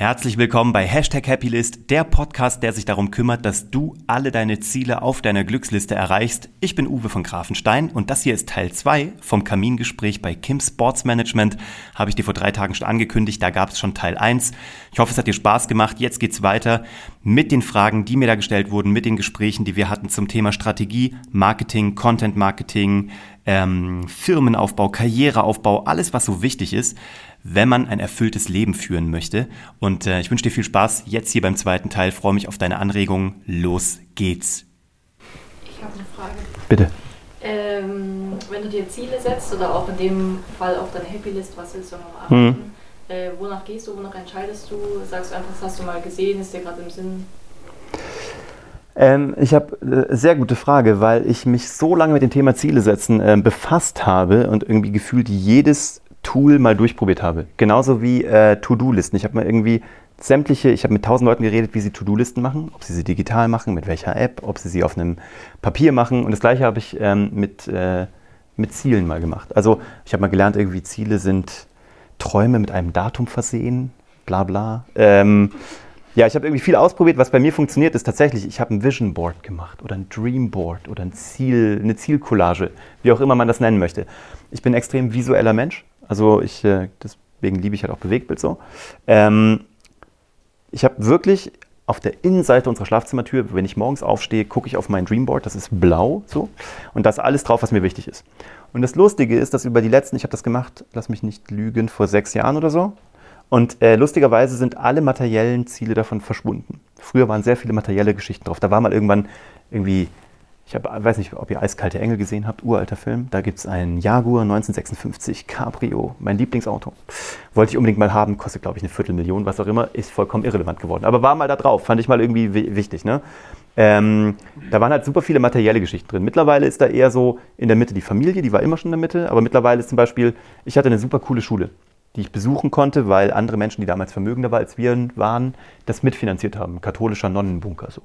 Herzlich willkommen bei Hashtag Happylist, der Podcast, der sich darum kümmert, dass du alle deine Ziele auf deiner Glücksliste erreichst. Ich bin Uwe von Grafenstein und das hier ist Teil 2 vom Kamingespräch bei Kim Sports Management. Habe ich dir vor drei Tagen schon angekündigt, da gab es schon Teil 1. Ich hoffe, es hat dir Spaß gemacht. Jetzt geht's weiter mit den Fragen, die mir da gestellt wurden, mit den Gesprächen, die wir hatten zum Thema Strategie, Marketing, Content Marketing, ähm, Firmenaufbau, Karriereaufbau, alles, was so wichtig ist wenn man ein erfülltes Leben führen möchte. Und äh, ich wünsche dir viel Spaß jetzt hier beim zweiten Teil. Freue mich auf deine Anregungen. Los geht's. Ich habe eine Frage. Bitte. Ähm, wenn du dir Ziele setzt oder auch in dem Fall auch deine Happy List, was willst du noch machen? Mhm. Äh, wonach gehst du, wonach entscheidest du? Sagst du einfach, das hast du mal gesehen, ist dir gerade im Sinn? Ähm, ich habe äh, sehr gute Frage, weil ich mich so lange mit dem Thema Ziele setzen äh, befasst habe und irgendwie gefühlt jedes Tool mal durchprobiert habe. Genauso wie äh, To-Do-Listen. Ich habe mal irgendwie sämtliche, ich habe mit tausend Leuten geredet, wie sie To-Do-Listen machen, ob sie sie digital machen, mit welcher App, ob sie sie auf einem Papier machen. Und das gleiche habe ich ähm, mit, äh, mit Zielen mal gemacht. Also ich habe mal gelernt, irgendwie Ziele sind Träume mit einem Datum versehen, bla bla. Ähm, ja, ich habe irgendwie viel ausprobiert. Was bei mir funktioniert, ist tatsächlich, ich habe ein Vision Board gemacht oder ein Dream Board oder ein Ziel, eine Zielcollage, wie auch immer man das nennen möchte. Ich bin ein extrem visueller Mensch. Also ich, äh, deswegen liebe ich halt auch Bewegtbild so. Ähm, ich habe wirklich auf der Innenseite unserer Schlafzimmertür, wenn ich morgens aufstehe, gucke ich auf mein Dreamboard, das ist blau so und da ist alles drauf, was mir wichtig ist. Und das Lustige ist, dass über die letzten, ich habe das gemacht, lass mich nicht lügen, vor sechs Jahren oder so. Und äh, lustigerweise sind alle materiellen Ziele davon verschwunden. Früher waren sehr viele materielle Geschichten drauf. Da war mal irgendwann irgendwie ich hab, weiß nicht, ob ihr Eiskalte Engel gesehen habt, uralter Film. Da gibt es einen Jaguar 1956 Cabrio, mein Lieblingsauto. Wollte ich unbedingt mal haben, kostet glaube ich eine Viertelmillion, was auch immer, ist vollkommen irrelevant geworden. Aber war mal da drauf, fand ich mal irgendwie wichtig. Ne? Ähm, da waren halt super viele materielle Geschichten drin. Mittlerweile ist da eher so in der Mitte die Familie, die war immer schon in der Mitte, aber mittlerweile ist zum Beispiel, ich hatte eine super coole Schule die ich besuchen konnte, weil andere Menschen, die damals vermögender als wir waren, das mitfinanziert haben. Katholischer Nonnenbunker so.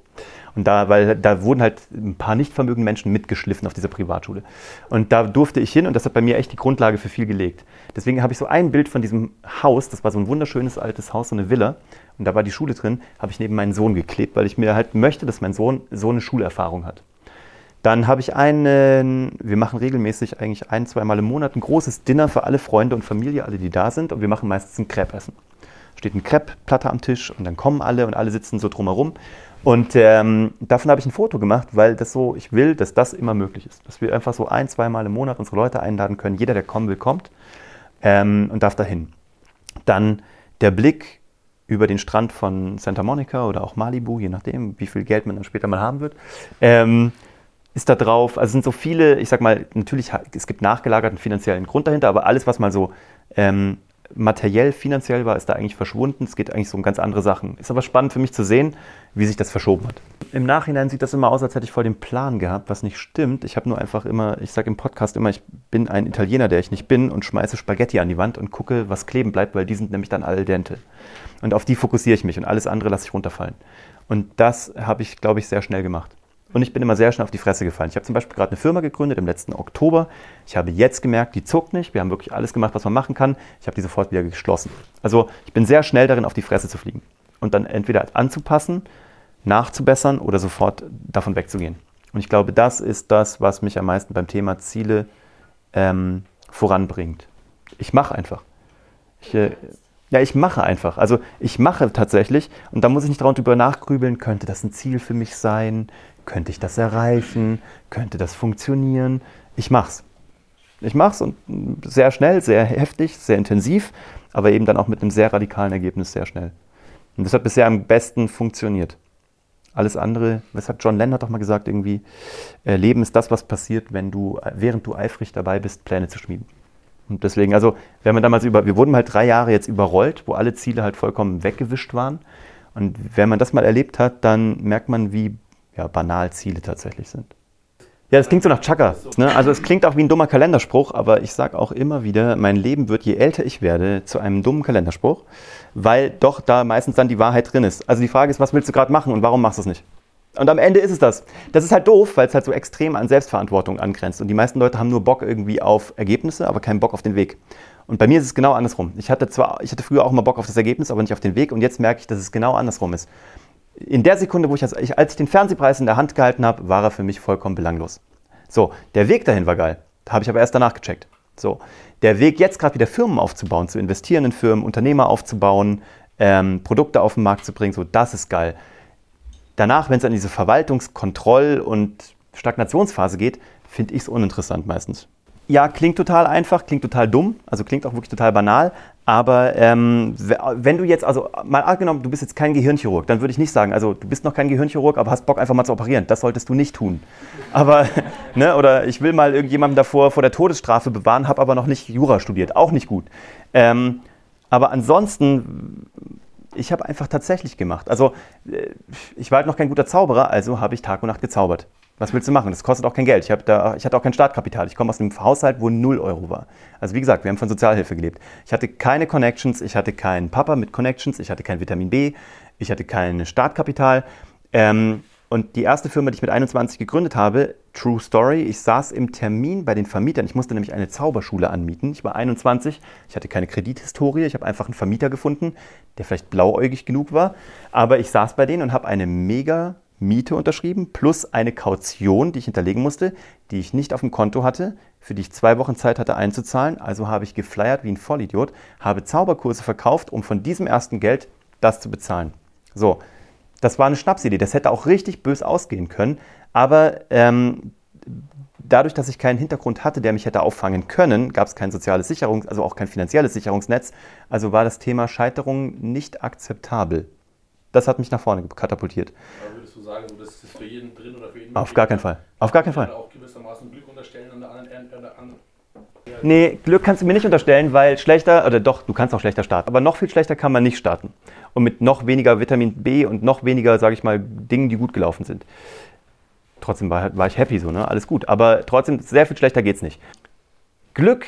Und da, weil da wurden halt ein paar nicht vermögende Menschen mitgeschliffen auf dieser Privatschule. Und da durfte ich hin und das hat bei mir echt die Grundlage für viel gelegt. Deswegen habe ich so ein Bild von diesem Haus, das war so ein wunderschönes altes Haus, so eine Villa. Und da war die Schule drin, habe ich neben meinen Sohn geklebt, weil ich mir halt möchte, dass mein Sohn so eine Schulerfahrung hat. Dann habe ich einen, wir machen regelmäßig eigentlich ein, zweimal im Monat ein großes Dinner für alle Freunde und Familie, alle, die da sind. Und wir machen meistens ein Crepe-Essen. Steht ein Crepe-Platte am Tisch und dann kommen alle und alle sitzen so drumherum. Und ähm, davon habe ich ein Foto gemacht, weil das so, ich will, dass das immer möglich ist. Dass wir einfach so ein, zweimal im Monat unsere Leute einladen können. Jeder, der kommen will, kommt ähm, und darf dahin. Dann der Blick über den Strand von Santa Monica oder auch Malibu, je nachdem, wie viel Geld man dann später mal haben wird. Ähm, ist da drauf. Also sind so viele, ich sag mal, natürlich, es gibt nachgelagerten finanziellen Grund dahinter, aber alles, was mal so ähm, materiell, finanziell war, ist da eigentlich verschwunden. Es geht eigentlich so um ganz andere Sachen. Ist aber spannend für mich zu sehen, wie sich das verschoben hat. Im Nachhinein sieht das immer aus, als hätte ich voll den Plan gehabt, was nicht stimmt. Ich habe nur einfach immer, ich sage im Podcast immer, ich bin ein Italiener, der ich nicht bin und schmeiße Spaghetti an die Wand und gucke, was kleben bleibt, weil die sind nämlich dann al dente. Und auf die fokussiere ich mich und alles andere lasse ich runterfallen. Und das habe ich, glaube ich, sehr schnell gemacht. Und ich bin immer sehr schnell auf die Fresse gefallen. Ich habe zum Beispiel gerade eine Firma gegründet im letzten Oktober. Ich habe jetzt gemerkt, die zuckt nicht. Wir haben wirklich alles gemacht, was man machen kann. Ich habe die sofort wieder geschlossen. Also ich bin sehr schnell darin, auf die Fresse zu fliegen. Und dann entweder anzupassen, nachzubessern oder sofort davon wegzugehen. Und ich glaube, das ist das, was mich am meisten beim Thema Ziele ähm, voranbringt. Ich mache einfach. Ich, äh, ja, ich mache einfach. Also ich mache tatsächlich und da muss ich nicht darüber nachgrübeln, könnte das ein Ziel für mich sein? Könnte ich das erreichen? Könnte das funktionieren? Ich mach's. Ich mach's und sehr schnell, sehr heftig, sehr intensiv, aber eben dann auch mit einem sehr radikalen Ergebnis sehr schnell. Und das hat bisher am besten funktioniert. Alles andere, was hat John Lennon doch mal gesagt, irgendwie, äh, Leben ist das, was passiert, wenn du, während du eifrig dabei bist, Pläne zu schmieden. Und deswegen, also, wenn man damals über, wir wurden halt drei Jahre jetzt überrollt, wo alle Ziele halt vollkommen weggewischt waren. Und wenn man das mal erlebt hat, dann merkt man, wie ja, banal Ziele tatsächlich sind. Ja, das klingt so nach Chaka. Ne? Also es klingt auch wie ein dummer Kalenderspruch, aber ich sage auch immer wieder, mein Leben wird, je älter ich werde, zu einem dummen Kalenderspruch, weil doch da meistens dann die Wahrheit drin ist. Also die Frage ist, was willst du gerade machen und warum machst du es nicht? Und am Ende ist es das. Das ist halt doof, weil es halt so extrem an Selbstverantwortung angrenzt. Und die meisten Leute haben nur Bock irgendwie auf Ergebnisse, aber keinen Bock auf den Weg. Und bei mir ist es genau andersrum. Ich hatte zwar, ich hatte früher auch immer Bock auf das Ergebnis, aber nicht auf den Weg. Und jetzt merke ich, dass es genau andersrum ist. In der Sekunde, wo ich, als ich, als ich den Fernsehpreis in der Hand gehalten habe, war er für mich vollkommen belanglos. So, der Weg dahin war geil. Habe ich aber erst danach gecheckt. So, der Weg jetzt gerade wieder Firmen aufzubauen, zu investieren in Firmen, Unternehmer aufzubauen, ähm, Produkte auf den Markt zu bringen, so, das ist geil. Danach, wenn es an diese Verwaltungskontroll- und Stagnationsphase geht, finde ich es uninteressant meistens. Ja, klingt total einfach, klingt total dumm, also klingt auch wirklich total banal, aber ähm, wenn du jetzt, also mal angenommen, du bist jetzt kein Gehirnchirurg, dann würde ich nicht sagen, also du bist noch kein Gehirnchirurg, aber hast Bock einfach mal zu operieren. Das solltest du nicht tun. Aber, ne, oder ich will mal irgendjemanden davor vor der Todesstrafe bewahren, habe aber noch nicht Jura studiert. Auch nicht gut. Ähm, aber ansonsten, ich habe einfach tatsächlich gemacht. Also äh, ich war halt noch kein guter Zauberer, also habe ich Tag und Nacht gezaubert. Was willst du machen? Das kostet auch kein Geld. Ich, da, ich hatte auch kein Startkapital. Ich komme aus einem Haushalt, wo 0 Euro war. Also wie gesagt, wir haben von Sozialhilfe gelebt. Ich hatte keine Connections, ich hatte keinen Papa mit Connections, ich hatte kein Vitamin B, ich hatte kein Startkapital. Ähm, und die erste Firma, die ich mit 21 gegründet habe, True Story, ich saß im Termin bei den Vermietern. Ich musste nämlich eine Zauberschule anmieten. Ich war 21, ich hatte keine Kredithistorie, ich habe einfach einen Vermieter gefunden, der vielleicht blauäugig genug war. Aber ich saß bei denen und habe eine mega Miete unterschrieben plus eine Kaution, die ich hinterlegen musste, die ich nicht auf dem Konto hatte, für die ich zwei Wochen Zeit hatte einzuzahlen. Also habe ich geflyert wie ein Vollidiot, habe Zauberkurse verkauft, um von diesem ersten Geld das zu bezahlen. So, das war eine Schnapsidee. Das hätte auch richtig bös ausgehen können. Aber ähm, dadurch, dass ich keinen Hintergrund hatte, der mich hätte auffangen können, gab es kein soziales Sicherungs-, also auch kein finanzielles Sicherungsnetz. Also war das Thema Scheiterung nicht akzeptabel. Das hat mich nach vorne katapultiert sagen, so, das ist für jeden drin oder für jeden Auf gar keinen Fall. Auf gar keinen Fall. auch gewissermaßen Glück unterstellen an der anderen. An der anderen Nee, Glück kannst du mir nicht unterstellen, weil schlechter, oder doch, du kannst auch schlechter starten, aber noch viel schlechter kann man nicht starten. Und mit noch weniger Vitamin B und noch weniger, sage ich mal, Dingen, die gut gelaufen sind. Trotzdem war, war ich happy so, ne? Alles gut. Aber trotzdem, sehr viel schlechter geht's nicht. Glück,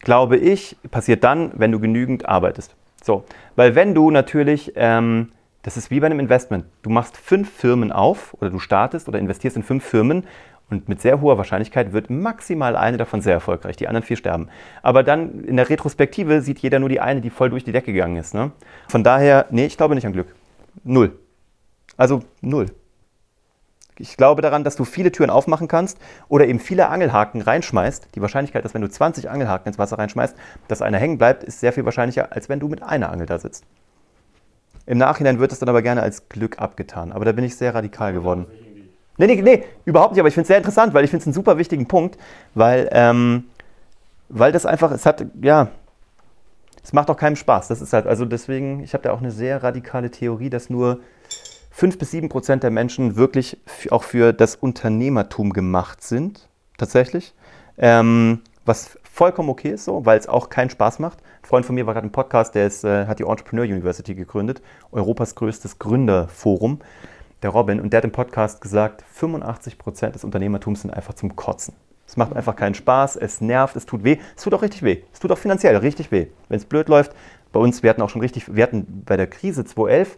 glaube ich, passiert dann, wenn du genügend arbeitest. So, weil wenn du natürlich ähm, das ist wie bei einem Investment. Du machst fünf Firmen auf oder du startest oder investierst in fünf Firmen und mit sehr hoher Wahrscheinlichkeit wird maximal eine davon sehr erfolgreich. Die anderen vier sterben. Aber dann in der Retrospektive sieht jeder nur die eine, die voll durch die Decke gegangen ist. Ne? Von daher, nee, ich glaube nicht an Glück. Null. Also null. Ich glaube daran, dass du viele Türen aufmachen kannst oder eben viele Angelhaken reinschmeißt. Die Wahrscheinlichkeit, dass wenn du 20 Angelhaken ins Wasser reinschmeißt, dass einer hängen bleibt, ist sehr viel wahrscheinlicher, als wenn du mit einer Angel da sitzt. Im Nachhinein wird es dann aber gerne als Glück abgetan. Aber da bin ich sehr radikal geworden. Nee, nee, nee, überhaupt nicht. Aber ich finde es sehr interessant, weil ich finde es einen super wichtigen Punkt, weil, ähm, weil das einfach, es hat, ja, es macht auch keinem Spaß. Das ist halt, also deswegen, ich habe da auch eine sehr radikale Theorie, dass nur 5 bis 7 Prozent der Menschen wirklich auch für das Unternehmertum gemacht sind, tatsächlich. Ähm, was vollkommen okay ist so, weil es auch keinen Spaß macht. Ein Freund von mir war gerade im Podcast, der ist, äh, hat die Entrepreneur University gegründet, Europas größtes Gründerforum, der Robin, und der hat im Podcast gesagt, 85 Prozent des Unternehmertums sind einfach zum Kotzen. Es macht einfach keinen Spaß, es nervt, es tut weh. Es tut auch richtig weh. Es tut auch finanziell richtig weh. Wenn es blöd läuft, bei uns, wir hatten auch schon richtig, wir hatten bei der Krise 2011,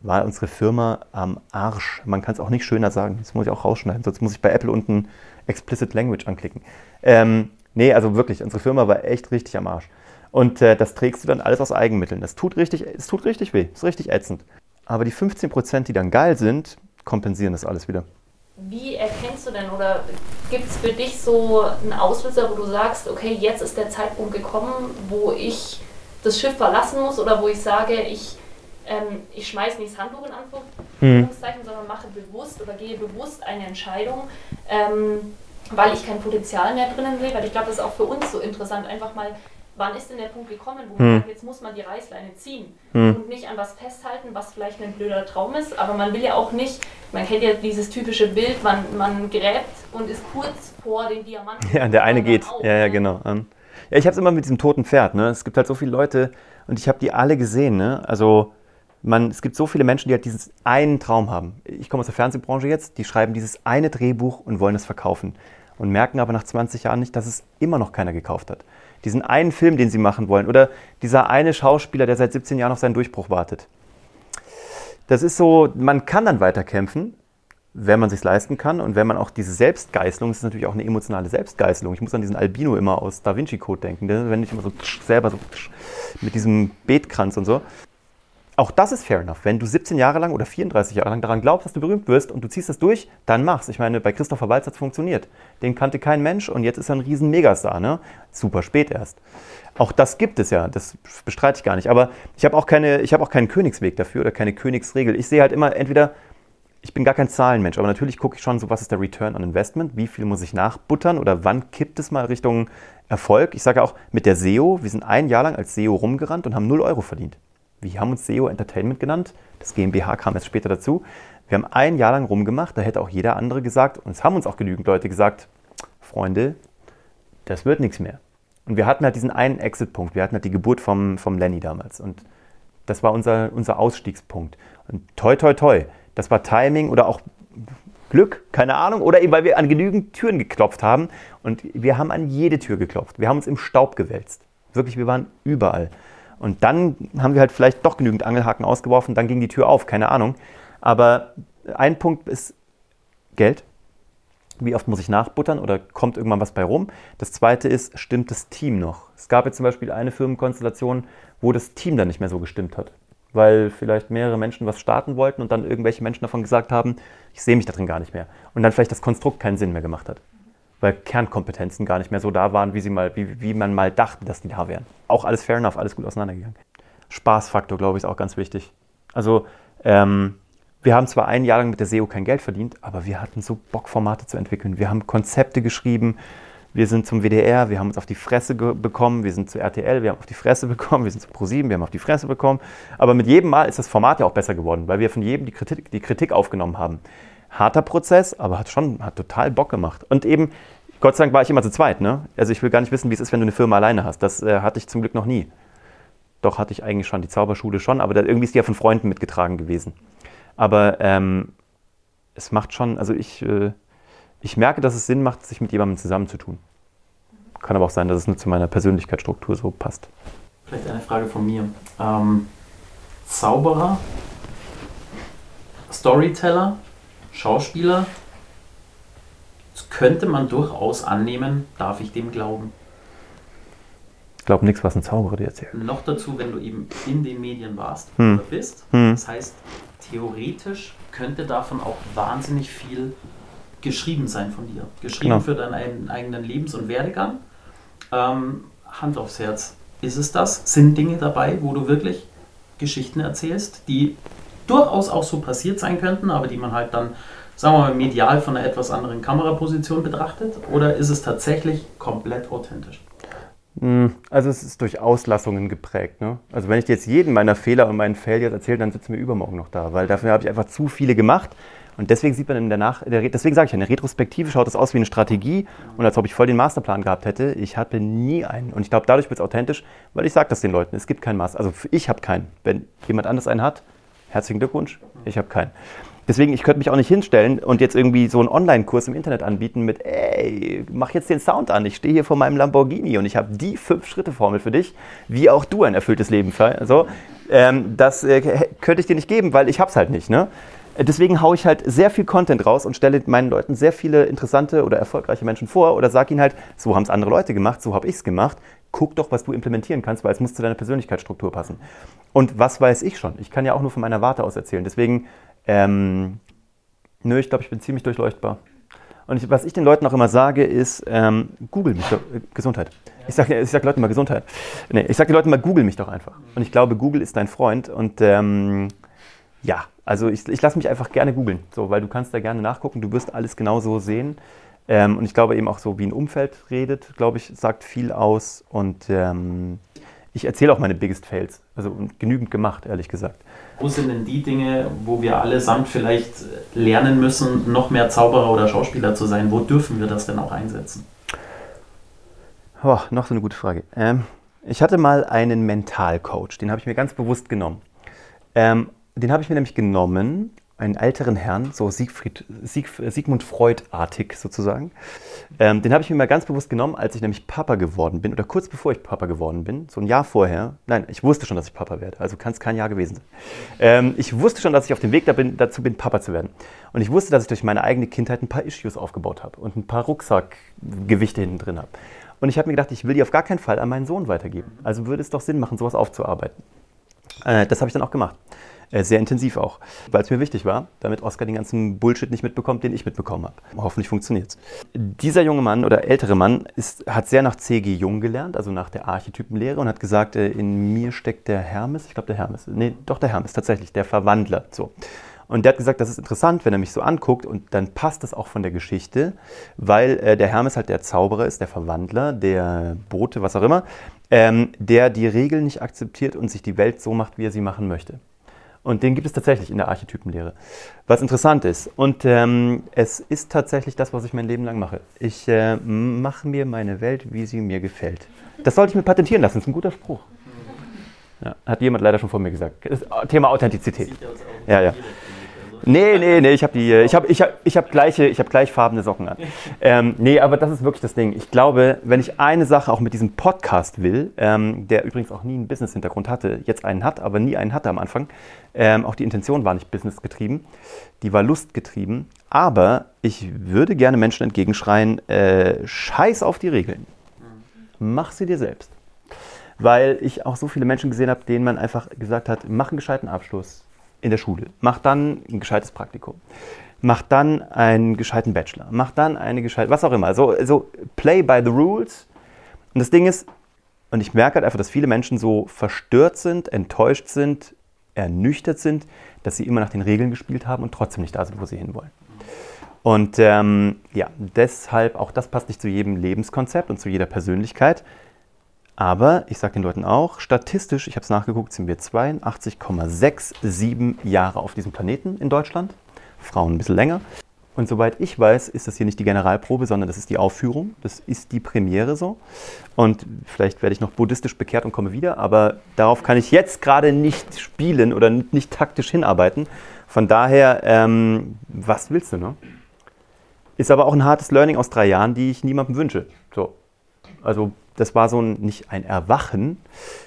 war unsere Firma am Arsch. Man kann es auch nicht schöner sagen. Das muss ich auch rausschneiden, sonst muss ich bei Apple unten Explicit Language anklicken. Ähm, Nee, also wirklich, unsere Firma war echt richtig am Arsch. Und äh, das trägst du dann alles aus Eigenmitteln. Das tut richtig, es tut richtig weh, ist richtig ätzend. Aber die 15 Prozent, die dann geil sind, kompensieren das alles wieder. Wie erkennst du denn oder gibt es für dich so einen Auslöser, wo du sagst, okay, jetzt ist der Zeitpunkt gekommen, wo ich das Schiff verlassen muss oder wo ich sage, ich, ähm, ich schmeiße nicht das Handtuch in Anführungszeichen, hm. sondern mache bewusst oder gehe bewusst eine Entscheidung, ähm, weil ich kein Potenzial mehr drinnen sehe, weil ich glaube, das ist auch für uns so interessant, einfach mal, wann ist denn der Punkt gekommen, wo man hm. sagt, jetzt muss man die Reißleine ziehen hm. und nicht an was festhalten, was vielleicht ein blöder Traum ist, aber man will ja auch nicht, man kennt ja dieses typische Bild, man, man gräbt und ist kurz vor den Diamanten. Ja, der eine geht, auf, ja, ja, ne? genau. Ja, ich habe es immer mit diesem toten Pferd, ne? es gibt halt so viele Leute und ich habe die alle gesehen, ne? also man, es gibt so viele Menschen, die halt diesen einen Traum haben. Ich komme aus der Fernsehbranche jetzt, die schreiben dieses eine Drehbuch und wollen es verkaufen und merken aber nach 20 Jahren nicht, dass es immer noch keiner gekauft hat. Diesen einen Film, den sie machen wollen oder dieser eine Schauspieler, der seit 17 Jahren auf seinen Durchbruch wartet. Das ist so, man kann dann weiterkämpfen, wenn man sich leisten kann und wenn man auch diese Selbstgeißelung, das ist natürlich auch eine emotionale Selbstgeißelung. Ich muss an diesen Albino immer aus Da Vinci Code denken, der, wenn ich immer so selber so mit diesem Beetkranz und so. Auch das ist fair enough. Wenn du 17 Jahre lang oder 34 Jahre lang daran glaubst, dass du berühmt wirst und du ziehst das durch, dann mach's. Ich meine, bei Christopher Walz hat es funktioniert. Den kannte kein Mensch und jetzt ist er ein riesen Megastar. Ne? Super spät erst. Auch das gibt es ja, das bestreite ich gar nicht. Aber ich habe auch, keine, hab auch keinen Königsweg dafür oder keine Königsregel. Ich sehe halt immer entweder, ich bin gar kein Zahlenmensch, aber natürlich gucke ich schon so, was ist der Return on Investment, wie viel muss ich nachbuttern oder wann kippt es mal Richtung Erfolg. Ich sage auch mit der SEO, wir sind ein Jahr lang als SEO rumgerannt und haben 0 Euro verdient. Wir haben uns SEO Entertainment genannt, das GmbH kam erst später dazu. Wir haben ein Jahr lang rumgemacht, da hätte auch jeder andere gesagt, und es haben uns auch genügend Leute gesagt, Freunde, das wird nichts mehr. Und wir hatten halt diesen einen Exit-Punkt. Wir hatten halt die Geburt vom, vom Lenny damals. Und das war unser, unser Ausstiegspunkt. Und toi, toi, toi. Das war Timing oder auch Glück, keine Ahnung. Oder eben, weil wir an genügend Türen geklopft haben. Und wir haben an jede Tür geklopft. Wir haben uns im Staub gewälzt. Wirklich, wir waren überall. Und dann haben wir halt vielleicht doch genügend Angelhaken ausgeworfen. Dann ging die Tür auf, keine Ahnung. Aber ein Punkt ist Geld wie oft muss ich nachbuttern oder kommt irgendwann was bei rum? Das zweite ist, stimmt das Team noch? Es gab jetzt zum Beispiel eine Firmenkonstellation, wo das Team dann nicht mehr so gestimmt hat. Weil vielleicht mehrere Menschen was starten wollten und dann irgendwelche Menschen davon gesagt haben, ich sehe mich da drin gar nicht mehr. Und dann vielleicht das Konstrukt keinen Sinn mehr gemacht hat. Weil Kernkompetenzen gar nicht mehr so da waren, wie, sie mal, wie, wie man mal dachte, dass die da wären. Auch alles fair enough, alles gut auseinandergegangen. Spaßfaktor, glaube ich, ist auch ganz wichtig. Also, ähm, wir haben zwar ein Jahr lang mit der SEO kein Geld verdient, aber wir hatten so Bock, Formate zu entwickeln. Wir haben Konzepte geschrieben. Wir sind zum WDR, wir haben uns auf die Fresse bekommen. Wir sind zu RTL, wir haben auf die Fresse bekommen. Wir sind zu ProSieben, wir haben auf die Fresse bekommen. Aber mit jedem Mal ist das Format ja auch besser geworden, weil wir von jedem die Kritik, die Kritik aufgenommen haben. Harter Prozess, aber hat schon hat total Bock gemacht. Und eben, Gott sei Dank war ich immer zu zweit. Ne? Also ich will gar nicht wissen, wie es ist, wenn du eine Firma alleine hast. Das äh, hatte ich zum Glück noch nie. Doch hatte ich eigentlich schon, die Zauberschule schon, aber da, irgendwie ist die ja von Freunden mitgetragen gewesen. Aber ähm, es macht schon, also ich, äh, ich merke, dass es Sinn macht, sich mit jemandem zusammenzutun. Kann aber auch sein, dass es nur zu meiner Persönlichkeitsstruktur so passt. Vielleicht eine Frage von mir. Ähm, Zauberer, Storyteller, Schauspieler, das könnte man durchaus annehmen, darf ich dem glauben. Ich glaube nichts, was ein Zauberer dir erzählt. Noch dazu, wenn du eben in den Medien warst Hm. oder bist. Hm. Das heißt, theoretisch könnte davon auch wahnsinnig viel geschrieben sein von dir. Geschrieben Genau. für deinen eigenen Lebens- und Werdegang. Ähm, Hand aufs Herz. Ist es das? Sind Dinge dabei, wo du wirklich Geschichten erzählst, die durchaus auch so passiert sein könnten, aber die man halt dann, sagen wir mal, medial von einer etwas anderen Kameraposition betrachtet? Oder ist es tatsächlich komplett authentisch? Hm, Also es ist durch Auslassungen geprägt. Ne? Also wenn ich jetzt jeden meiner Fehler und meinen Failures erzähle, dann sitzen wir übermorgen noch da, weil dafür habe ich einfach zu viele gemacht. Und deswegen sieht man in der Nach deswegen sage ich, in der Retrospektive schaut es aus wie eine Strategie und als ob ich voll den Masterplan gehabt hätte. Ich hatte nie einen. Und ich glaube, dadurch wird es authentisch, weil ich sage das den Leuten. Es gibt keinen Master. Also ich habe keinen. Wenn jemand anders einen hat, herzlichen Glückwunsch. Ich habe keinen. Deswegen, ich könnte mich auch nicht hinstellen und jetzt irgendwie so einen Online-Kurs im Internet anbieten mit, ey, mach jetzt den Sound an. Ich stehe hier vor meinem Lamborghini und ich habe die Fünf-Schritte-Formel für dich, wie auch du ein erfülltes Leben. So, ähm, das äh, könnte ich dir nicht geben, weil ich hab's halt nicht. Ne? Deswegen haue ich halt sehr viel Content raus und stelle meinen Leuten sehr viele interessante oder erfolgreiche Menschen vor oder sage ihnen halt, so haben es andere Leute gemacht, so habe ich es gemacht. Guck doch, was du implementieren kannst, weil es muss zu deiner Persönlichkeitsstruktur passen. Und was weiß ich schon? Ich kann ja auch nur von meiner Warte aus erzählen. Deswegen, ähm, nö, ich glaube, ich bin ziemlich durchleuchtbar. Und ich, was ich den Leuten auch immer sage, ist, ähm, google mich doch, äh, Gesundheit. Ich sage ich sag Leuten mal Gesundheit. Nee, ich sage den Leuten mal, google mich doch einfach. Und ich glaube, Google ist dein Freund. Und ähm, ja, also ich, ich lasse mich einfach gerne googeln, so, weil du kannst da gerne nachgucken, du wirst alles genauso sehen. Ähm, und ich glaube eben auch so, wie ein Umfeld redet, glaube ich, sagt viel aus. Und ähm, ich erzähle auch meine Biggest Fails. Also genügend gemacht, ehrlich gesagt. Wo sind denn die Dinge, wo wir allesamt vielleicht lernen müssen, noch mehr Zauberer oder Schauspieler zu sein? Wo dürfen wir das denn auch einsetzen? Oh, noch so eine gute Frage. Ähm, ich hatte mal einen Mentalcoach, den habe ich mir ganz bewusst genommen. Ähm, den habe ich mir nämlich genommen, einen älteren Herrn, so Siegfried, Sieg, Sigmund Freud-artig sozusagen. Ähm, den habe ich mir mal ganz bewusst genommen, als ich nämlich Papa geworden bin oder kurz bevor ich Papa geworden bin, so ein Jahr vorher. Nein, ich wusste schon, dass ich Papa werde, also kann es kein Jahr gewesen sein. Ähm, ich wusste schon, dass ich auf dem Weg da bin, dazu bin, Papa zu werden. Und ich wusste, dass ich durch meine eigene Kindheit ein paar Issues aufgebaut habe und ein paar Rucksackgewichte hinten drin habe. Und ich habe mir gedacht, ich will die auf gar keinen Fall an meinen Sohn weitergeben. Also würde es doch Sinn machen, sowas aufzuarbeiten. Äh, das habe ich dann auch gemacht. Äh, sehr intensiv auch, weil es mir wichtig war, damit Oscar den ganzen Bullshit nicht mitbekommt, den ich mitbekommen habe. Hoffentlich funktioniert es. Dieser junge Mann oder ältere Mann ist, hat sehr nach C.G. Jung gelernt, also nach der Archetypenlehre und hat gesagt, äh, in mir steckt der Hermes, ich glaube der Hermes, nee, doch der Hermes tatsächlich, der Verwandler. So. Und der hat gesagt, das ist interessant, wenn er mich so anguckt und dann passt das auch von der Geschichte, weil äh, der Hermes halt der Zauberer ist, der Verwandler, der Bote, was auch immer, ähm, der die Regeln nicht akzeptiert und sich die Welt so macht, wie er sie machen möchte. Und den gibt es tatsächlich in der Archetypenlehre. Was interessant ist. Und ähm, es ist tatsächlich das, was ich mein Leben lang mache. Ich äh, mache mir meine Welt, wie sie mir gefällt. Das sollte ich mir patentieren lassen. Das ist ein guter Spruch. Ja, hat jemand leider schon vor mir gesagt. Das Thema Authentizität. Ja, ja. Nee, nee, nee, ich habe die, ich habe, ich habe, ich habe gleiche, ich habe gleichfarbene Socken an. Ähm, nee, aber das ist wirklich das Ding. Ich glaube, wenn ich eine Sache auch mit diesem Podcast will, ähm, der übrigens auch nie einen Business-Hintergrund hatte, jetzt einen hat, aber nie einen hatte am Anfang, ähm, auch die Intention war nicht businessgetrieben, die war lustgetrieben. Aber ich würde gerne Menschen entgegenschreien: äh, Scheiß auf die Regeln, mach sie dir selbst, weil ich auch so viele Menschen gesehen habe, denen man einfach gesagt hat: Mach einen gescheiten Abschluss in der Schule. Mach dann ein gescheites Praktikum. Mach dann einen gescheiten Bachelor. Mach dann eine gescheite, was auch immer. So, so play by the rules. Und das Ding ist, und ich merke halt einfach, dass viele Menschen so verstört sind, enttäuscht sind, ernüchtert sind, dass sie immer nach den Regeln gespielt haben und trotzdem nicht da sind, wo sie hinwollen. Und ähm, ja, deshalb, auch das passt nicht zu jedem Lebenskonzept und zu jeder Persönlichkeit. Aber ich sage den Leuten auch, statistisch, ich habe es nachgeguckt, sind wir 82,67 Jahre auf diesem Planeten in Deutschland. Frauen ein bisschen länger. Und soweit ich weiß, ist das hier nicht die Generalprobe, sondern das ist die Aufführung. Das ist die Premiere so. Und vielleicht werde ich noch buddhistisch bekehrt und komme wieder, aber darauf kann ich jetzt gerade nicht spielen oder nicht taktisch hinarbeiten. Von daher, ähm, was willst du, ne? Ist aber auch ein hartes Learning aus drei Jahren, die ich niemandem wünsche. So. Also das war so ein, nicht ein Erwachen,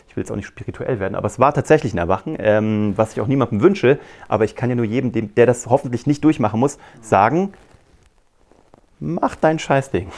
ich will jetzt auch nicht spirituell werden, aber es war tatsächlich ein Erwachen, ähm, was ich auch niemandem wünsche, aber ich kann ja nur jedem, dem, der das hoffentlich nicht durchmachen muss, sagen, mach dein Scheißding.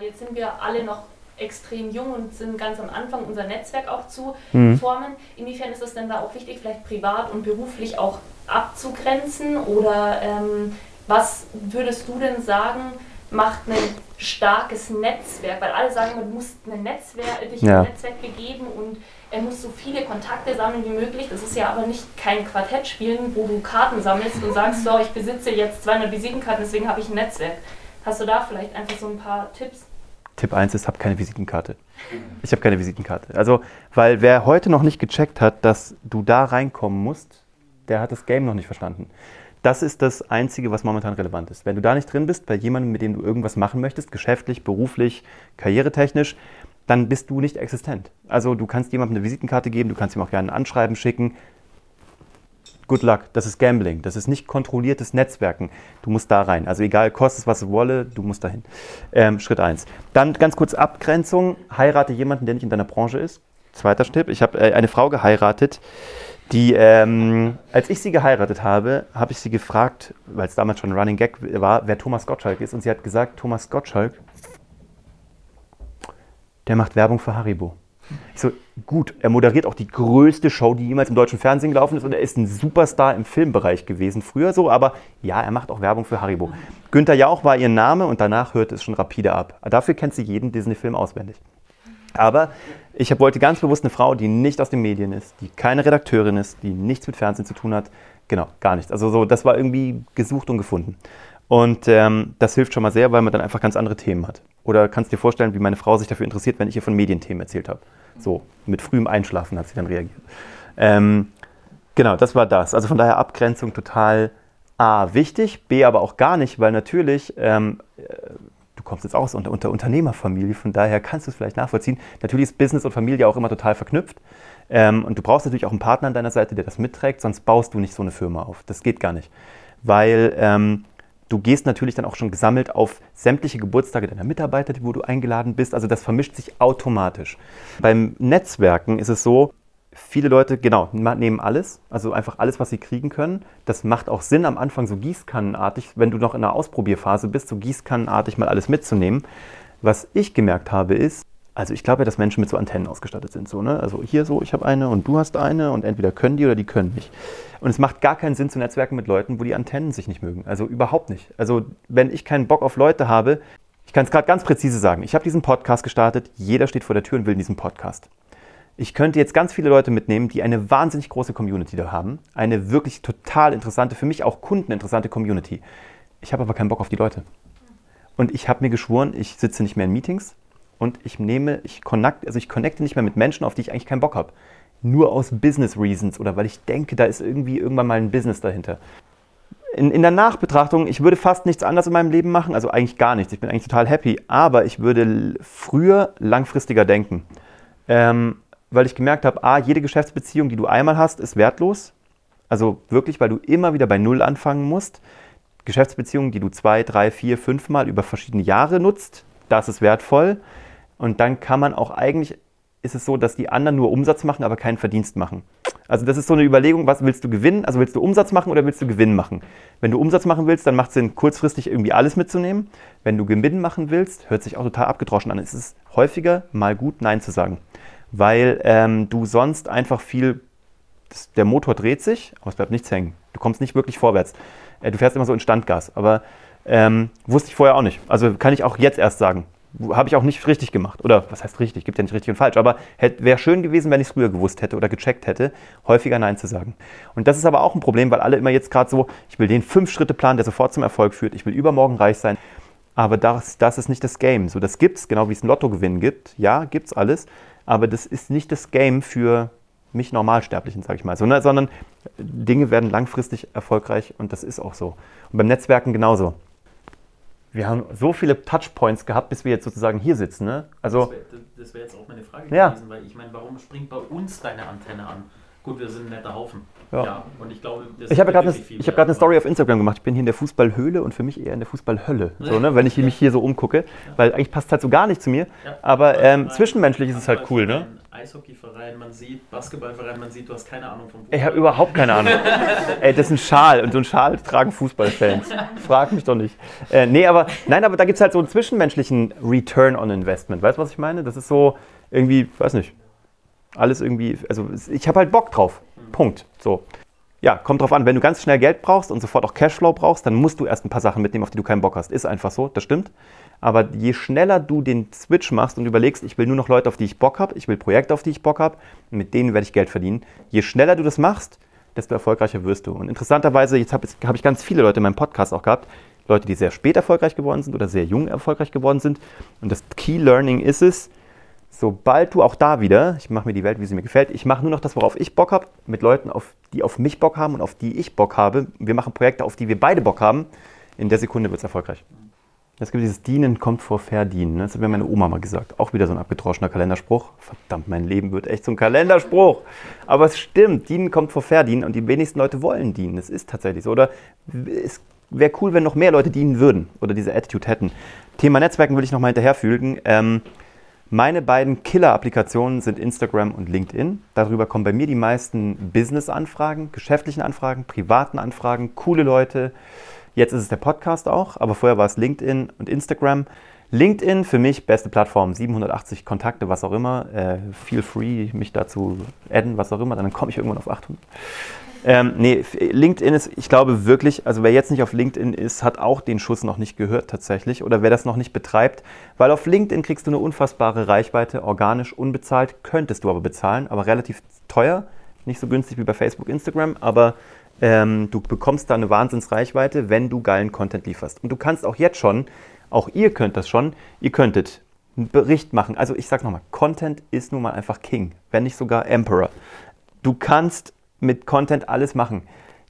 Jetzt sind wir alle noch extrem jung und sind ganz am Anfang, unser Netzwerk auch zu mhm. formen. Inwiefern ist es denn da auch wichtig, vielleicht privat und beruflich auch abzugrenzen? Oder ähm, was würdest du denn sagen, macht ein starkes Netzwerk, weil alle sagen, du musst ein Netzwerk, dich ja. ein Netzwerk begeben und er muss so viele Kontakte sammeln wie möglich. Das ist ja aber nicht kein Quartett spielen, wo du Karten sammelst und sagst, so, ich besitze jetzt 200 Visitenkarten, deswegen habe ich ein Netzwerk. Hast du da vielleicht einfach so ein paar Tipps? Tipp 1 ist, hab keine Visitenkarte. Ich habe keine Visitenkarte. Also, weil wer heute noch nicht gecheckt hat, dass du da reinkommen musst, der hat das Game noch nicht verstanden. Das ist das Einzige, was momentan relevant ist. Wenn du da nicht drin bist, bei jemandem, mit dem du irgendwas machen möchtest, geschäftlich, beruflich, karrieretechnisch, dann bist du nicht existent. Also du kannst jemandem eine Visitenkarte geben, du kannst ihm auch gerne ein Anschreiben schicken. Good luck, das ist Gambling, das ist nicht kontrolliertes Netzwerken. Du musst da rein. Also egal, kostet es, was es wolle, du musst dahin. Ähm, Schritt 1. Dann ganz kurz Abgrenzung. Heirate jemanden, der nicht in deiner Branche ist. Zweiter Tipp. Ich habe äh, eine Frau geheiratet, die, ähm, als ich sie geheiratet habe, habe ich sie gefragt, weil es damals schon ein Running Gag war, wer Thomas Gottschalk ist. Und sie hat gesagt, Thomas Gottschalk, der macht Werbung für Haribo. Ich so, gut, er moderiert auch die größte Show, die jemals im deutschen Fernsehen gelaufen ist und er ist ein Superstar im Filmbereich gewesen, früher so, aber ja, er macht auch Werbung für Haribo. Günther Jauch war ihr Name und danach hörte es schon rapide ab. Dafür kennt sie jeden Disney-Film auswendig. Aber ich wollte ganz bewusst eine Frau, die nicht aus den Medien ist, die keine Redakteurin ist, die nichts mit Fernsehen zu tun hat. Genau, gar nichts. Also so, das war irgendwie gesucht und gefunden. Und ähm, das hilft schon mal sehr, weil man dann einfach ganz andere Themen hat. Oder kannst dir vorstellen, wie meine Frau sich dafür interessiert, wenn ich ihr von Medienthemen erzählt habe. So, mit frühem Einschlafen hat sie dann reagiert. Ähm, genau, das war das. Also von daher Abgrenzung total A, wichtig, B, aber auch gar nicht, weil natürlich ähm, du kommst jetzt auch aus unter, unter Unternehmerfamilie, von daher kannst du es vielleicht nachvollziehen. Natürlich ist Business und Familie auch immer total verknüpft. Ähm, und du brauchst natürlich auch einen Partner an deiner Seite, der das mitträgt, sonst baust du nicht so eine Firma auf. Das geht gar nicht. Weil ähm, du gehst natürlich dann auch schon gesammelt auf sämtliche Geburtstage deiner Mitarbeiter, wo du eingeladen bist. Also das vermischt sich automatisch. Beim Netzwerken ist es so, viele Leute, genau, nehmen alles, also einfach alles, was sie kriegen können. Das macht auch Sinn, am Anfang so gießkannenartig, wenn du noch in der Ausprobierphase bist, so gießkannenartig mal alles mitzunehmen. Was ich gemerkt habe, ist, also ich glaube ja, dass Menschen mit so Antennen ausgestattet sind. So, ne? Also hier so, ich habe eine und du hast eine und entweder können die oder die können nicht. Und es macht gar keinen Sinn zu netzwerken mit Leuten, wo die Antennen sich nicht mögen. Also überhaupt nicht. Also wenn ich keinen Bock auf Leute habe, ich kann es gerade ganz präzise sagen, ich habe diesen Podcast gestartet, jeder steht vor der Tür und will diesen Podcast. Ich könnte jetzt ganz viele Leute mitnehmen, die eine wahnsinnig große Community da haben. Eine wirklich total interessante, für mich auch kundeninteressante Community. Ich habe aber keinen Bock auf die Leute. Und ich habe mir geschworen, ich sitze nicht mehr in Meetings und ich nehme, ich connect, also ich connecte nicht mehr mit Menschen, auf die ich eigentlich keinen Bock habe. Nur aus Business Reasons oder weil ich denke, da ist irgendwie irgendwann mal ein Business dahinter. In, in der Nachbetrachtung, ich würde fast nichts anderes in meinem Leben machen, also eigentlich gar nichts. Ich bin eigentlich total happy, aber ich würde früher langfristiger denken. Ähm, weil ich gemerkt habe, a, jede Geschäftsbeziehung, die du einmal hast, ist wertlos. Also wirklich, weil du immer wieder bei Null anfangen musst. Geschäftsbeziehungen, die du zwei, drei, vier, fünf Mal über verschiedene Jahre nutzt, das ist wertvoll. Und dann kann man auch eigentlich, ist es so, dass die anderen nur Umsatz machen, aber keinen Verdienst machen. Also das ist so eine Überlegung, was willst du gewinnen? Also willst du Umsatz machen oder willst du Gewinn machen? Wenn du Umsatz machen willst, dann macht es Sinn, kurzfristig irgendwie alles mitzunehmen. Wenn du Gewinn machen willst, hört sich auch total abgedroschen an. Es ist häufiger mal gut, Nein zu sagen weil ähm, du sonst einfach viel, das, der Motor dreht sich, aber es bleibt nichts hängen. Du kommst nicht wirklich vorwärts. Äh, du fährst immer so in Standgas, aber ähm, wusste ich vorher auch nicht. Also kann ich auch jetzt erst sagen. Habe ich auch nicht richtig gemacht. Oder was heißt richtig? Gibt ja nicht richtig und falsch. Aber wäre schön gewesen, wenn ich es früher gewusst hätte oder gecheckt hätte, häufiger Nein zu sagen. Und das ist aber auch ein Problem, weil alle immer jetzt gerade so, ich will den Fünf-Schritte-Plan, der sofort zum Erfolg führt. Ich will übermorgen reich sein. Aber das, das ist nicht das Game. So, das gibt's, genau wie es ein Lottogewinn gibt. Ja, gibt's alles aber das ist nicht das Game für mich Normalsterblichen, sage ich mal, sondern, sondern Dinge werden langfristig erfolgreich und das ist auch so. Und beim Netzwerken genauso. Wir haben so viele Touchpoints gehabt, bis wir jetzt sozusagen hier sitzen. Ne? Also, das wäre wär jetzt auch meine Frage ja. gewesen, weil ich meine, warum springt bei uns deine Antenne an? Gut, wir sind ein netter Haufen. Ja. ja und ich glaube, ich habe gerade eine, hab eine Story auf Instagram gemacht. Ich bin hier in der Fußballhöhle und für mich eher in der Fußballhölle. So, ne? Wenn ich mich hier so umgucke. Weil eigentlich passt es halt so gar nicht zu mir. Aber ähm, zwischenmenschlich ist es halt cool, ne? Eishockeyverein, man sieht Basketballverein, man sieht, du hast keine Ahnung vom Fußball. Ich habe überhaupt keine Ahnung. Ey, das ist ein Schal und so ein Schal tragen Fußballfans. Frag mich doch nicht. Äh, nee, aber nein, aber da gibt es halt so einen zwischenmenschlichen Return on Investment. Weißt du, was ich meine? Das ist so irgendwie, weiß nicht, alles irgendwie, also ich habe halt Bock drauf. Punkt. So. Ja, kommt drauf an, wenn du ganz schnell Geld brauchst und sofort auch Cashflow brauchst, dann musst du erst ein paar Sachen mitnehmen, auf die du keinen Bock hast. Ist einfach so, das stimmt. Aber je schneller du den Switch machst und überlegst, ich will nur noch Leute, auf die ich Bock habe, ich will Projekte, auf die ich Bock habe, mit denen werde ich Geld verdienen, je schneller du das machst, desto erfolgreicher wirst du. Und interessanterweise, jetzt habe hab ich ganz viele Leute in meinem Podcast auch gehabt, Leute, die sehr spät erfolgreich geworden sind oder sehr jung erfolgreich geworden sind. Und das Key Learning ist es, sobald du auch da wieder, ich mache mir die Welt, wie sie mir gefällt, ich mache nur noch das, worauf ich Bock habe, mit Leuten, auf, die auf mich Bock haben und auf die ich Bock habe. Wir machen Projekte, auf die wir beide Bock haben. In der Sekunde wird es erfolgreich. Es gibt dieses Dienen kommt vor Verdienen. Ne? Das hat mir meine Oma mal gesagt. Auch wieder so ein abgedroschener Kalenderspruch. Verdammt, mein Leben wird echt so ein Kalenderspruch. Aber es stimmt, Dienen kommt vor Verdienen und die wenigsten Leute wollen dienen. Es ist tatsächlich so. Oder es wäre cool, wenn noch mehr Leute dienen würden oder diese Attitude hätten. Thema Netzwerken will ich noch mal hinterherfügen. Ähm, meine beiden Killer-Applikationen sind Instagram und LinkedIn. Darüber kommen bei mir die meisten Business-Anfragen, geschäftlichen Anfragen, privaten Anfragen, coole Leute. Jetzt ist es der Podcast auch, aber vorher war es LinkedIn und Instagram. LinkedIn für mich beste Plattform, 780 Kontakte, was auch immer. Äh, feel free, mich dazu adden, was auch immer, dann komme ich irgendwann auf 800. Ähm, nee, LinkedIn ist, ich glaube wirklich, also wer jetzt nicht auf LinkedIn ist, hat auch den Schuss noch nicht gehört tatsächlich oder wer das noch nicht betreibt, weil auf LinkedIn kriegst du eine unfassbare Reichweite, organisch, unbezahlt, könntest du aber bezahlen, aber relativ teuer, nicht so günstig wie bei Facebook, Instagram, aber ähm, du bekommst da eine Wahnsinnsreichweite, wenn du geilen Content lieferst. Und du kannst auch jetzt schon, auch ihr könnt das schon, ihr könntet einen Bericht machen. Also ich sag nochmal, Content ist nun mal einfach King, wenn nicht sogar Emperor. Du kannst mit Content alles machen.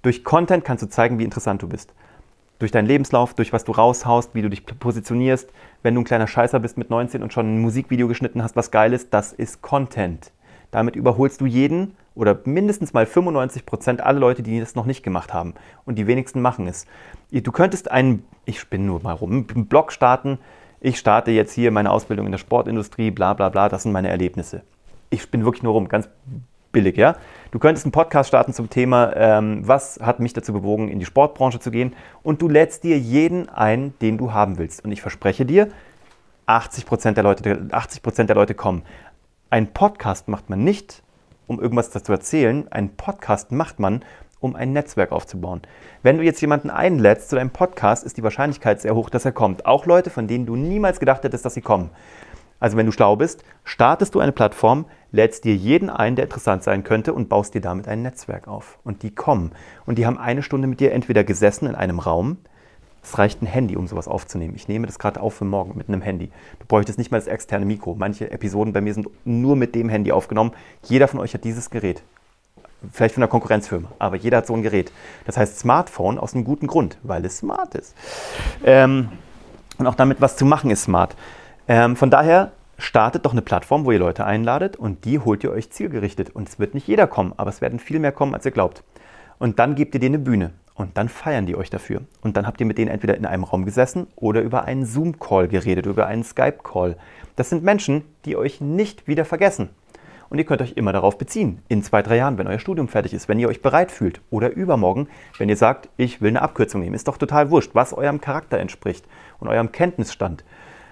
Durch Content kannst du zeigen, wie interessant du bist. Durch deinen Lebenslauf, durch was du raushaust, wie du dich positionierst. Wenn du ein kleiner Scheißer bist mit 19 und schon ein Musikvideo geschnitten hast, was geil ist, das ist Content. Damit überholst du jeden oder mindestens mal 95 Prozent alle Leute, die das noch nicht gemacht haben. Und die wenigsten machen es. Du könntest einen, ich spinne nur mal rum, einen Blog starten. Ich starte jetzt hier meine Ausbildung in der Sportindustrie, bla bla bla, das sind meine Erlebnisse. Ich spinne wirklich nur rum, ganz billig, ja. Du könntest einen Podcast starten zum Thema, ähm, was hat mich dazu bewogen, in die Sportbranche zu gehen. Und du lädst dir jeden ein, den du haben willst. Und ich verspreche dir, 80% der Leute, 80 der Leute kommen. Ein Podcast macht man nicht, um irgendwas dazu erzählen. Ein Podcast macht man, um ein Netzwerk aufzubauen. Wenn du jetzt jemanden einlädst zu deinem Podcast, ist die Wahrscheinlichkeit sehr hoch, dass er kommt. Auch Leute, von denen du niemals gedacht hättest, dass sie kommen. Also wenn du schlau bist, startest du eine Plattform, lädst dir jeden ein, der interessant sein könnte und baust dir damit ein Netzwerk auf. Und die kommen. Und die haben eine Stunde mit dir entweder gesessen in einem Raum, es reicht ein Handy, um sowas aufzunehmen. Ich nehme das gerade auf für morgen mit einem Handy. Du bräuchtest nicht mal das externe Mikro. Manche Episoden bei mir sind nur mit dem Handy aufgenommen. Jeder von euch hat dieses Gerät. Vielleicht von einer Konkurrenzfirma, aber jeder hat so ein Gerät. Das heißt Smartphone aus einem guten Grund, weil es smart ist. Ähm, und auch damit was zu machen ist smart. Ähm, von daher startet doch eine Plattform, wo ihr Leute einladet und die holt ihr euch zielgerichtet. Und es wird nicht jeder kommen, aber es werden viel mehr kommen, als ihr glaubt. Und dann gebt ihr denen eine Bühne. Und dann feiern die euch dafür. Und dann habt ihr mit denen entweder in einem Raum gesessen oder über einen Zoom-Call geredet, über einen Skype-Call. Das sind Menschen, die euch nicht wieder vergessen. Und ihr könnt euch immer darauf beziehen. In zwei, drei Jahren, wenn euer Studium fertig ist, wenn ihr euch bereit fühlt. Oder übermorgen, wenn ihr sagt, ich will eine Abkürzung nehmen. Ist doch total wurscht, was eurem Charakter entspricht und eurem Kenntnisstand.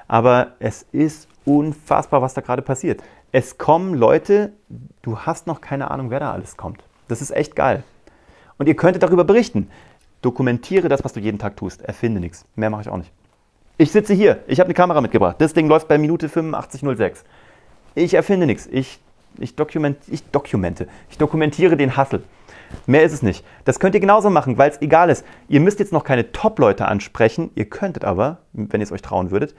Aber es ist unfassbar, was da gerade passiert. Es kommen Leute, du hast noch keine Ahnung, wer da alles kommt. Das ist echt geil. Und ihr könntet darüber berichten. Dokumentiere das, was du jeden Tag tust. Erfinde nichts. Mehr mache ich auch nicht. Ich sitze hier. Ich habe eine Kamera mitgebracht. Das Ding läuft bei Minute 85.06. Ich erfinde nichts. Ich, ich, dokument, ich dokumente. Ich dokumentiere den Hassel. Mehr ist es nicht. Das könnt ihr genauso machen, weil es egal ist. Ihr müsst jetzt noch keine Top-Leute ansprechen. Ihr könntet aber, wenn ihr es euch trauen würdet,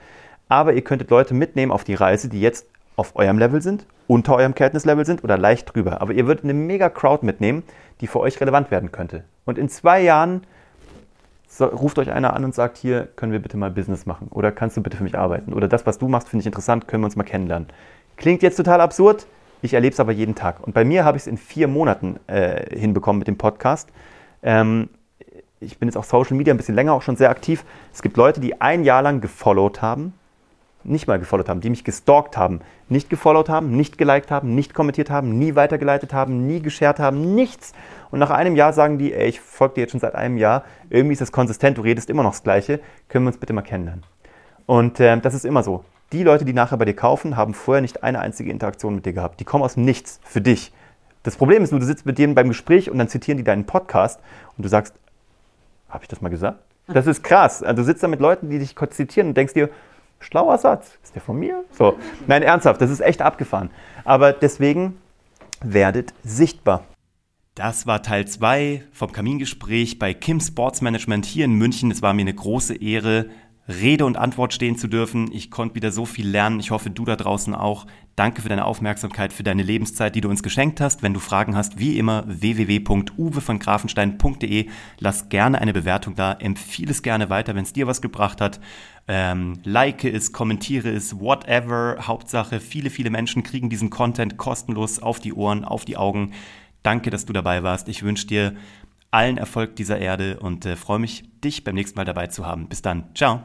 aber ihr könntet Leute mitnehmen auf die Reise, die jetzt auf eurem Level sind, unter eurem Kenntnislevel sind oder leicht drüber. Aber ihr würdet eine mega Crowd mitnehmen, die für euch relevant werden könnte. Und in zwei Jahren so, ruft euch einer an und sagt, hier können wir bitte mal Business machen oder kannst du bitte für mich arbeiten oder das, was du machst, finde ich interessant, können wir uns mal kennenlernen. Klingt jetzt total absurd, ich erlebe es aber jeden Tag. Und bei mir habe ich es in vier Monaten äh, hinbekommen mit dem Podcast. Ähm, ich bin jetzt auf Social Media ein bisschen länger auch schon sehr aktiv. Es gibt Leute, die ein Jahr lang gefollowt haben, nicht mal gefollowt haben, die mich gestalkt haben, nicht gefollowt haben, nicht geliked haben, nicht kommentiert haben, nie weitergeleitet haben, nie geshared haben, nichts. Und nach einem Jahr sagen die, ey, ich folge dir jetzt schon seit einem Jahr, irgendwie ist das konsistent, du redest immer noch das Gleiche, können wir uns bitte mal kennenlernen. Und äh, das ist immer so. Die Leute, die nachher bei dir kaufen, haben vorher nicht eine einzige Interaktion mit dir gehabt. Die kommen aus dem Nichts für dich. Das Problem ist nur, du sitzt mit denen beim Gespräch und dann zitieren die deinen Podcast und du sagst, habe ich das mal gesagt? Das ist krass. Also du sitzt da mit Leuten, die dich zitieren und denkst dir, Schlauer Satz. Ist der von mir? So. Nein, ernsthaft, das ist echt abgefahren. Aber deswegen werdet sichtbar. Das war Teil 2 vom Kamingespräch bei Kim Sports Management hier in München. Es war mir eine große Ehre, Rede und Antwort stehen zu dürfen. Ich konnte wieder so viel lernen. Ich hoffe, du da draußen auch. Danke für deine Aufmerksamkeit, für deine Lebenszeit, die du uns geschenkt hast. Wenn du Fragen hast, wie immer www.uwe Lass gerne eine Bewertung da. Empfehle es gerne weiter, wenn es dir was gebracht hat. Ähm, like es, kommentiere es, whatever. Hauptsache, viele, viele Menschen kriegen diesen Content kostenlos auf die Ohren, auf die Augen. Danke, dass du dabei warst. Ich wünsche dir allen Erfolg dieser Erde und äh, freue mich, dich beim nächsten Mal dabei zu haben. Bis dann. Ciao.